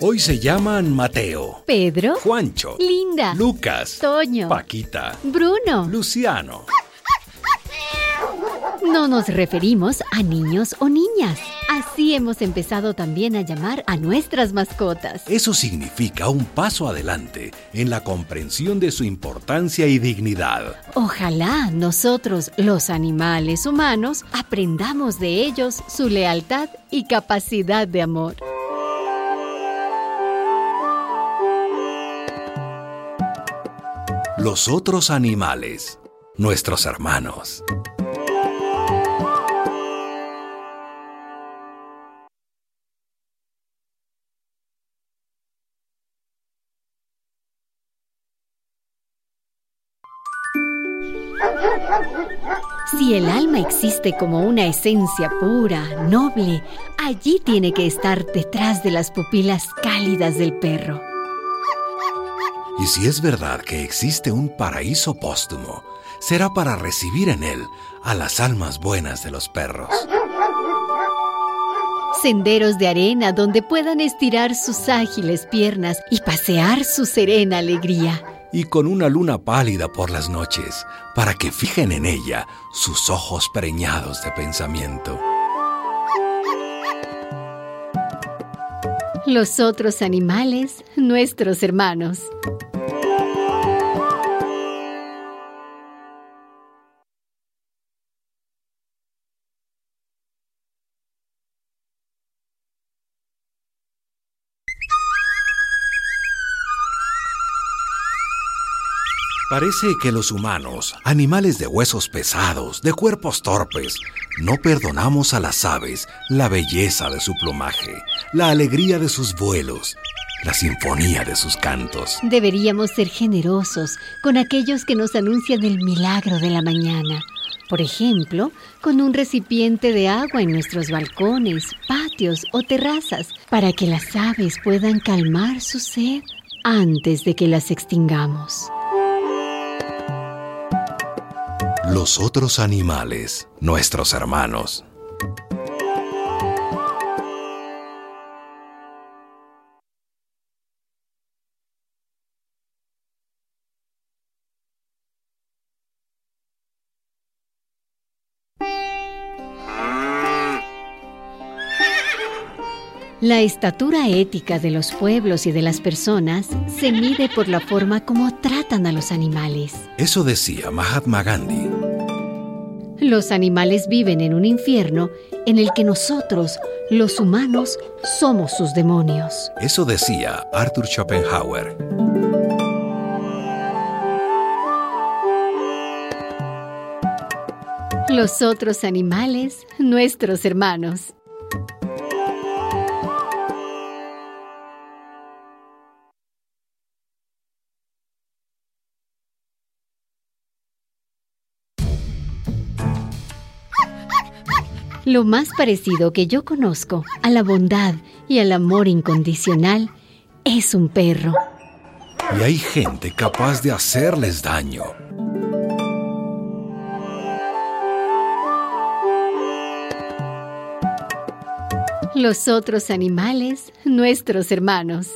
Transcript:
Hoy se llaman Mateo, Pedro, Juancho, Linda, Lucas, Toño, Paquita, Bruno. Luciano. No nos referimos a niños o niñas. Así hemos empezado también a llamar a nuestras mascotas. Eso significa un paso adelante en la comprensión de su importancia y dignidad. Ojalá nosotros, los animales humanos, aprendamos de ellos su lealtad y capacidad de amor. Los otros animales, nuestros hermanos. Si el alma existe como una esencia pura, noble, allí tiene que estar detrás de las pupilas cálidas del perro. Y si es verdad que existe un paraíso póstumo, será para recibir en él a las almas buenas de los perros. Senderos de arena donde puedan estirar sus ágiles piernas y pasear su serena alegría. Y con una luna pálida por las noches, para que fijen en ella sus ojos preñados de pensamiento. Los otros animales, nuestros hermanos. Parece que los humanos, animales de huesos pesados, de cuerpos torpes, no perdonamos a las aves la belleza de su plumaje, la alegría de sus vuelos, la sinfonía de sus cantos. Deberíamos ser generosos con aquellos que nos anuncian el milagro de la mañana. Por ejemplo, con un recipiente de agua en nuestros balcones, patios o terrazas, para que las aves puedan calmar su sed antes de que las extingamos. Los otros animales, nuestros hermanos. La estatura ética de los pueblos y de las personas se mide por la forma como tratan a los animales. Eso decía Mahatma Gandhi. Los animales viven en un infierno en el que nosotros, los humanos, somos sus demonios. Eso decía Arthur Schopenhauer. Los otros animales, nuestros hermanos. Lo más parecido que yo conozco a la bondad y al amor incondicional es un perro. Y hay gente capaz de hacerles daño. Los otros animales, nuestros hermanos.